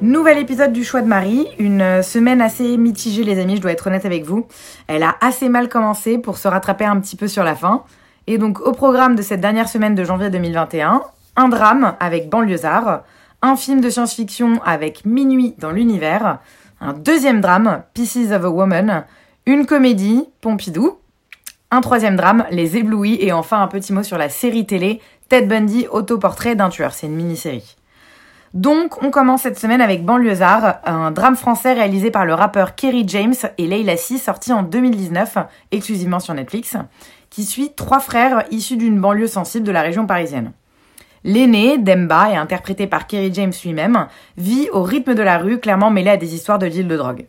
Nouvel épisode du Choix de Marie, une semaine assez mitigée les amis, je dois être honnête avec vous. Elle a assez mal commencé pour se rattraper un petit peu sur la fin. Et donc au programme de cette dernière semaine de janvier 2021, un drame avec Banlieusard, un film de science-fiction avec Minuit dans l'univers, un deuxième drame, Pieces of a Woman, une comédie, Pompidou, un troisième drame, Les Éblouis, et enfin un petit mot sur la série télé Ted Bundy, autoportrait d'un tueur. C'est une mini-série. Donc, on commence cette semaine avec Banlieusard, un drame français réalisé par le rappeur Kerry James et Leila Si, sorti en 2019, exclusivement sur Netflix, qui suit trois frères issus d'une banlieue sensible de la région parisienne. L'aîné, Demba, et interprété par Kerry James lui-même, vit au rythme de la rue, clairement mêlé à des histoires de deal de drogue.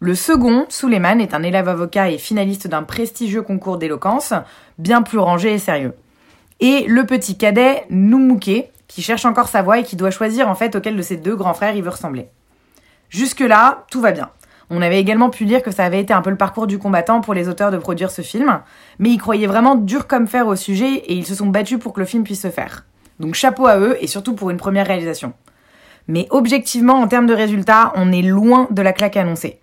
Le second, Suleiman, est un élève avocat et finaliste d'un prestigieux concours d'éloquence, bien plus rangé et sérieux. Et le petit cadet, Noumouké, qui cherche encore sa voie et qui doit choisir en fait auquel de ses deux grands frères il veut ressembler. Jusque-là, tout va bien. On avait également pu lire que ça avait été un peu le parcours du combattant pour les auteurs de produire ce film, mais ils croyaient vraiment dur comme fer au sujet et ils se sont battus pour que le film puisse se faire. Donc chapeau à eux et surtout pour une première réalisation. Mais objectivement, en termes de résultats, on est loin de la claque annoncée.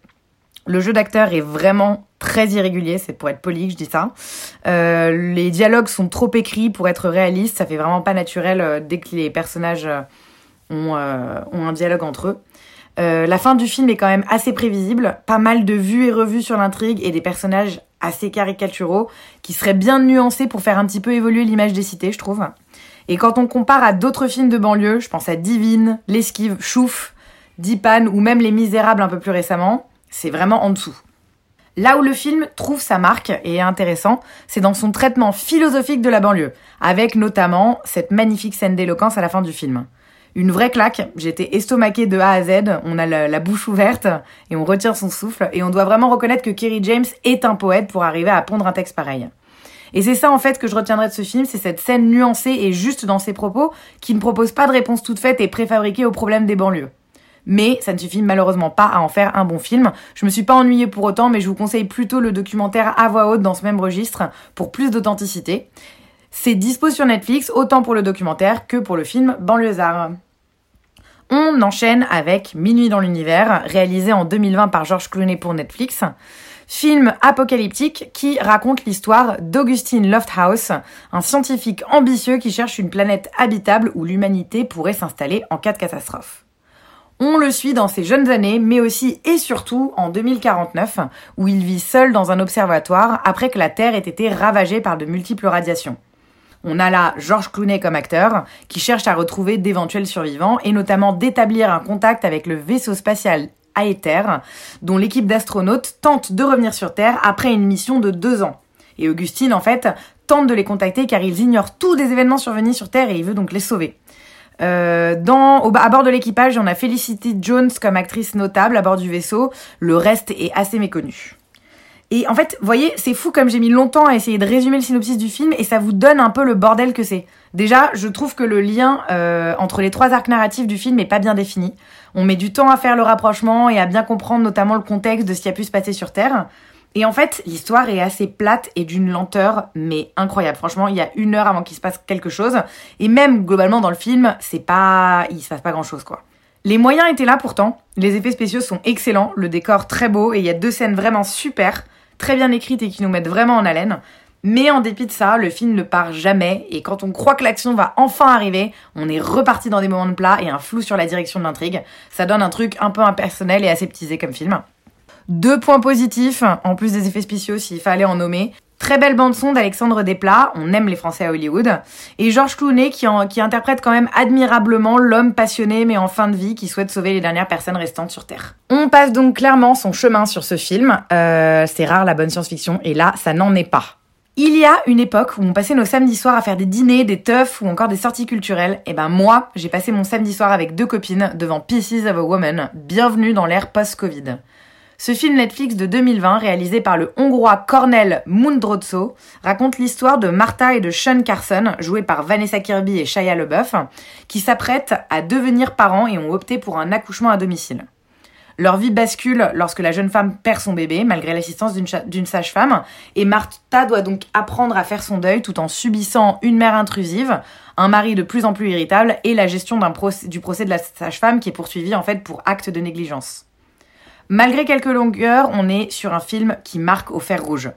Le jeu d'acteur est vraiment très irrégulier, c'est pour être poli que je dis ça. Euh, les dialogues sont trop écrits pour être réalistes, ça fait vraiment pas naturel euh, dès que les personnages euh, ont, ont un dialogue entre eux. La fin du film est quand même assez prévisible, pas mal de vues et revues sur l'intrigue et des personnages assez caricaturaux qui seraient bien nuancés pour faire un petit peu évoluer l'image des cités, je trouve. Et quand on compare à d'autres films de banlieue, je pense à Divine, L'Esquive, Chouf, Dipan ou même Les Misérables un peu plus récemment, c'est vraiment en dessous. Là où le film trouve sa marque et est intéressant, c'est dans son traitement philosophique de la banlieue, avec notamment cette magnifique scène d'éloquence à la fin du film. Une vraie claque, j'étais estomaquée de A à Z, on a la, bouche ouverte et on retient son souffle, et on doit vraiment reconnaître que Kerry James est un poète pour arriver à pondre un texte pareil. Et c'est ça en fait que je retiendrai de ce film, c'est cette scène nuancée et juste dans ses propos, qui ne propose pas de réponse toute faite et préfabriquée aux problèmes des banlieues mais ça ne suffit malheureusement pas à en faire un bon film. Je me suis pas ennuyée pour autant, mais je vous conseille plutôt le documentaire à voix haute dans ce même registre pour plus d'authenticité. C'est dispo sur Netflix, autant pour le documentaire que pour le film Banlieusard. On enchaîne avec Minuit dans l'univers, réalisé en 2020 par George Clooney pour Netflix. Film apocalyptique qui raconte l'histoire d'Augustine Lofthouse, un scientifique ambitieux qui cherche une planète habitable où l'humanité pourrait s'installer en cas de catastrophe. On le suit dans ses jeunes années, mais aussi et surtout en 2049, où il vit seul dans un observatoire après que la Terre ait été ravagée par de multiples radiations. On a là George Clooney comme acteur, qui cherche à retrouver d'éventuels survivants, et notamment d'établir un contact avec le vaisseau spatial Aether, dont l'équipe d'astronautes tente de revenir sur Terre après une mission de deux ans. Et Augustine, en fait, tente de les contacter car ils ignorent tous des événements survenus sur Terre et il veut donc les sauver. Euh, dans, à bord de l'équipage, on a Felicity Jones comme actrice notable à bord du vaisseau. Le reste est assez méconnu. Et en fait, voyez, c'est fou comme j'ai mis longtemps à essayer de résumer le synopsis du film et ça vous donne un peu le bordel que c'est. Déjà, je trouve que le lien euh, entre les trois arcs narratifs du film est pas bien défini. On met du temps à faire le rapprochement et à bien comprendre notamment le contexte de ce qui a pu se passer sur Terre. Et en fait, l'histoire est assez plate et d'une lenteur, mais incroyable. Franchement, il y a une heure avant qu'il se passe quelque chose. Et même, globalement, dans le film, c'est pas, il se passe pas grand chose, quoi. Les moyens étaient là pourtant. Les effets spéciaux sont excellents, le décor très beau et il y a deux scènes vraiment super, très bien écrites et qui nous mettent vraiment en haleine. Mais en dépit de ça, le film ne part jamais et quand on croit que l'action va enfin arriver, on est reparti dans des moments de plat et un flou sur la direction de l'intrigue. Ça donne un truc un peu impersonnel et aseptisé comme film. Deux points positifs, en plus des effets spéciaux s'il fallait en nommer. Très belle bande son d'Alexandre Desplat, on aime les Français à Hollywood, et Georges Clooney qui, interprète quand même admirablement l'homme passionné mais en fin de vie qui souhaite sauver les dernières personnes restantes sur Terre. On passe donc clairement son chemin sur ce film, euh, c'est rare la bonne science-fiction, et là ça n'en est pas. Il y a une époque où on passait nos samedis soirs à faire des dîners, des teufs ou encore des sorties culturelles. Et ben moi, j'ai passé mon samedi soir avec deux copines devant Pieces of a Woman. Bienvenue dans l'ère post-Covid. Ce film Netflix de 2020, réalisé par le hongrois Cornel Mundrozzo, raconte l'histoire de Martha et de Sean Carson, joués par Vanessa Kirby et Shia LeBeouf, qui s'apprêtent à devenir parents et ont opté pour un accouchement à domicile. Leur vie bascule lorsque la jeune femme perd son bébé, malgré l'assistance d'une sage-femme, et Martha doit donc apprendre à faire son deuil tout en subissant une mère intrusive, un mari de plus en plus irritable et la gestion du procès de la sage-femme qui est poursuivi en fait pour acte de négligence. Malgré quelques longueurs, on est sur un film qui marque au fer rouge.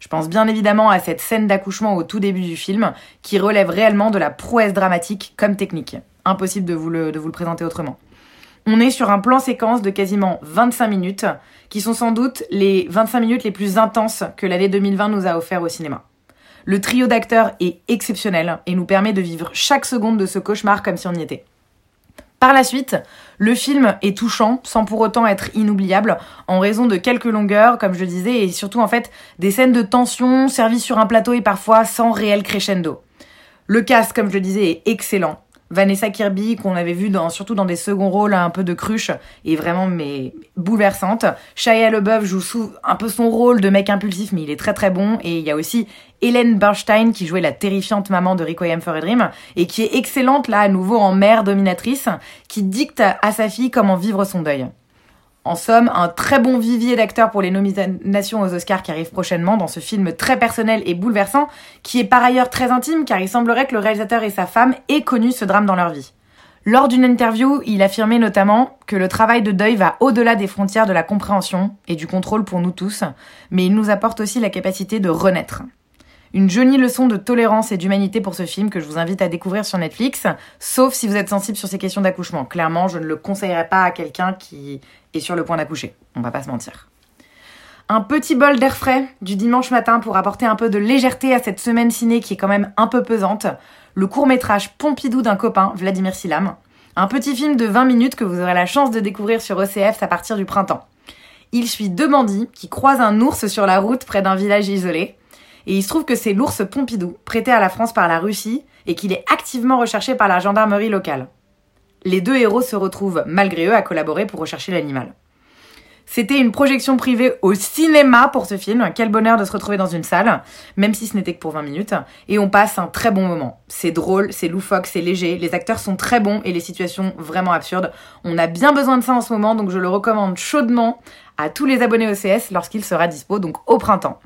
Je pense bien évidemment à cette scène d'accouchement au tout début du film, qui relève réellement de la prouesse dramatique comme technique. Impossible de vous le, présenter autrement. On est sur un plan séquence de quasiment 25 minutes, qui sont sans doute les 25 minutes les plus intenses que l'année 2020 nous a offert au cinéma. Le trio d'acteurs est exceptionnel et nous permet de vivre chaque seconde de ce cauchemar comme si on y était. Par la suite, le film est touchant sans pour autant être inoubliable en raison de quelques longueurs, comme je disais, et surtout en fait des scènes de tension servies sur un plateau et parfois sans réel crescendo. Le cast, comme je le disais, est excellent. Vanessa Kirby, qu'on avait vu surtout dans des seconds rôles un peu de cruche, est vraiment mais bouleversante. Shia LeBeouf joue un peu son rôle de mec impulsif, mais il est très très bon. Et il y a aussi Hélène Bernstein qui jouait la terrifiante maman de Requiem for a Dream et qui est excellente là à nouveau en mère dominatrice, qui dicte à sa fille comment vivre son deuil. En somme, un très bon vivier d'acteurs pour les nominations aux Oscars qui arrivent prochainement dans ce film très personnel et bouleversant, qui est par ailleurs très intime car il semblerait que le réalisateur et sa femme aient connu ce drame dans leur vie. Lors d'une interview, il affirmait notamment que le travail de deuil va au-delà des frontières de la compréhension et du contrôle pour nous tous, mais il nous apporte aussi la capacité de renaître. Une jolie leçon de tolérance et d'humanité pour ce film que je vous invite à découvrir sur Netflix, sauf si vous êtes sensible sur ces questions d'accouchement. Clairement, je ne le conseillerais pas à quelqu'un qui est sur le point d'accoucher. On va pas se mentir. Un petit bol d'air frais du dimanche matin pour apporter un peu de légèreté à cette semaine ciné qui est quand même un peu pesante. Le court métrage Pompidou d'un copain, Vladimir Silam. Un petit film de 20 minutes que vous aurez la chance de découvrir sur ECF à partir du printemps. Il suit deux bandits qui croisent un ours sur la route près d'un village isolé. Et il se trouve que c'est l'ours Pompidou, prêté à la France par la Russie, et qu'il est activement recherché par la gendarmerie locale. Les deux héros se retrouvent, malgré eux, à collaborer pour rechercher l'animal. C'était une projection privée au cinéma pour ce film. Quel bonheur de se retrouver dans une salle, même si ce n'était que pour 20 minutes. Et on passe un très bon moment. C'est drôle, c'est loufoque, c'est léger. Les acteurs sont très bons et les situations vraiment absurdes. On a bien besoin de ça en ce moment, donc je le recommande chaudement à tous les abonnés OCS lorsqu'il sera dispo, donc au printemps.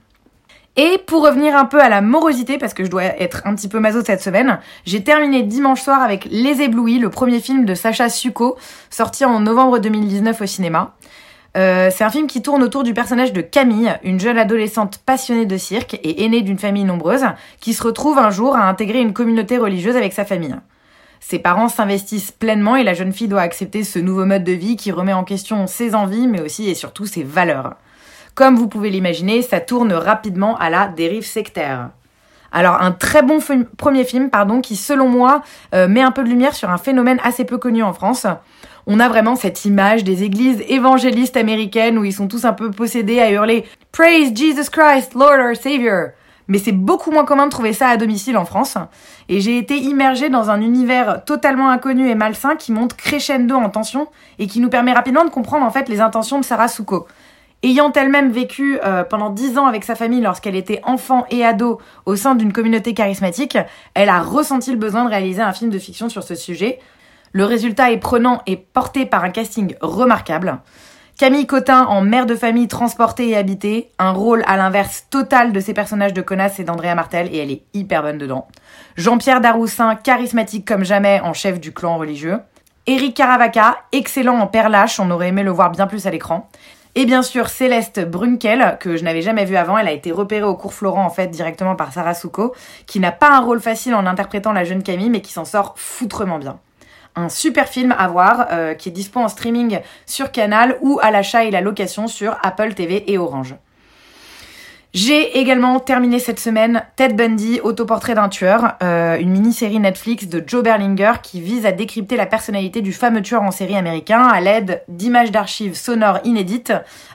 Et pour revenir un peu à la morosité, parce que je dois être un petit peu maso cette semaine, j'ai terminé dimanche soir avec Les Éblouis, le premier film de Sacha Suko, sorti en novembre 2019 au cinéma. Euh, c'est un film qui tourne autour du personnage de Camille, une jeune adolescente passionnée de cirque et aînée d'une famille nombreuse, qui se retrouve un jour à intégrer une communauté religieuse avec sa famille. Ses parents s'investissent pleinement et la jeune fille doit accepter ce nouveau mode de vie qui remet en question ses envies, mais aussi et surtout ses valeurs. Comme vous pouvez l'imaginer, ça tourne rapidement à la dérive sectaire. Alors un très bon premier film, pardon, qui selon moi euh, met un peu de lumière sur un phénomène assez peu connu en France. On a vraiment cette image des églises évangélistes américaines où ils sont tous un peu possédés à hurler Praise Jesus Christ, Lord our Savior. Mais c'est beaucoup moins commun de trouver ça à domicile en France. Et j'ai été immergée dans un univers totalement inconnu et malsain qui monte crescendo en tension et qui nous permet rapidement de comprendre en fait les intentions de Sarah Souko. Ayant elle-même vécu euh, pendant dix ans avec sa famille lorsqu'elle était enfant et ado au sein d'une communauté charismatique, elle a ressenti le besoin de réaliser un film de fiction sur ce sujet. Le résultat est prenant et porté par un casting remarquable. Camille Cotin en mère de famille transportée et habitée, un rôle à l'inverse total de ses personnages de connasse et d'Andrea Martel, et elle est hyper bonne dedans. Jean-Pierre Daroussin, charismatique comme jamais en chef du clan religieux. Eric Caravaca, excellent en père lâche, on aurait aimé le voir bien plus à l'écran. Et bien sûr, Céleste Brunkel, que je n'avais jamais vue avant, elle a été repérée au cours Florent, en fait, directement par Sarah Souko, qui n'a pas un rôle facile en interprétant la jeune Camille, mais qui s'en sort foutrement bien. Un super film à voir, euh, qui est dispo en streaming sur Canal ou à l'achat et la location sur Apple TV et Orange. J'ai également terminé cette semaine Ted Bundy, autoportrait d'un tueur, euh, une mini-série Netflix de Joe Berlinger qui vise à décrypter la personnalité du fameux tueur en série américain à l'aide d'images d'archives sonores inédites,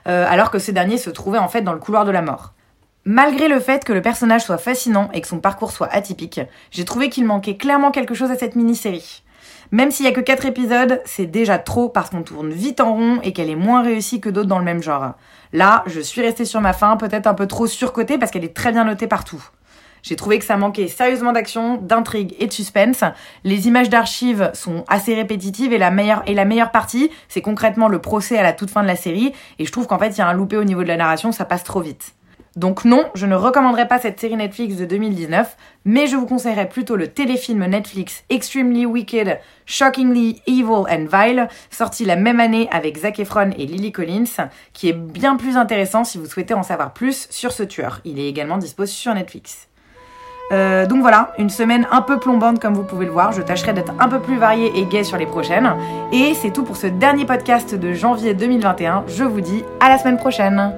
euh, alors que ce dernier se trouvait en fait dans le couloir de la mort. Malgré le fait que le personnage soit fascinant et que son parcours soit atypique, j'ai trouvé qu'il manquait clairement quelque chose à cette mini-série. Même s'il y a que 4 épisodes, c'est déjà trop parce qu'on tourne vite en rond et qu'elle est moins réussie que d'autres dans le même genre. Là, je suis restée sur ma fin, peut-être un peu trop surcotée parce qu'elle est très bien notée partout. J'ai trouvé que ça manquait sérieusement d'action, d'intrigue et de suspense. Les images d'archives sont assez répétitives et la meilleure, et la meilleure partie, c'est concrètement le procès à la toute fin de la série. Et je trouve qu'en fait, il y a un loupé au niveau de la narration, ça passe trop vite. Donc non, je ne recommanderais pas cette série Netflix de 2019, mais je vous conseillerais plutôt le téléfilm Netflix Extremely Wicked, Shockingly Evil and Vile, sorti la même année avec Zac Efron et Lily Collins, qui est bien plus intéressant si vous souhaitez en savoir plus sur ce tueur. Il est également dispo sur Netflix. Euh, donc voilà, une semaine un peu plombante comme vous pouvez le voir. Je tâcherai d'être un peu plus variée et gaie sur les prochaines. Et c'est tout pour ce dernier podcast de janvier 2021. Je vous dis à la semaine prochaine.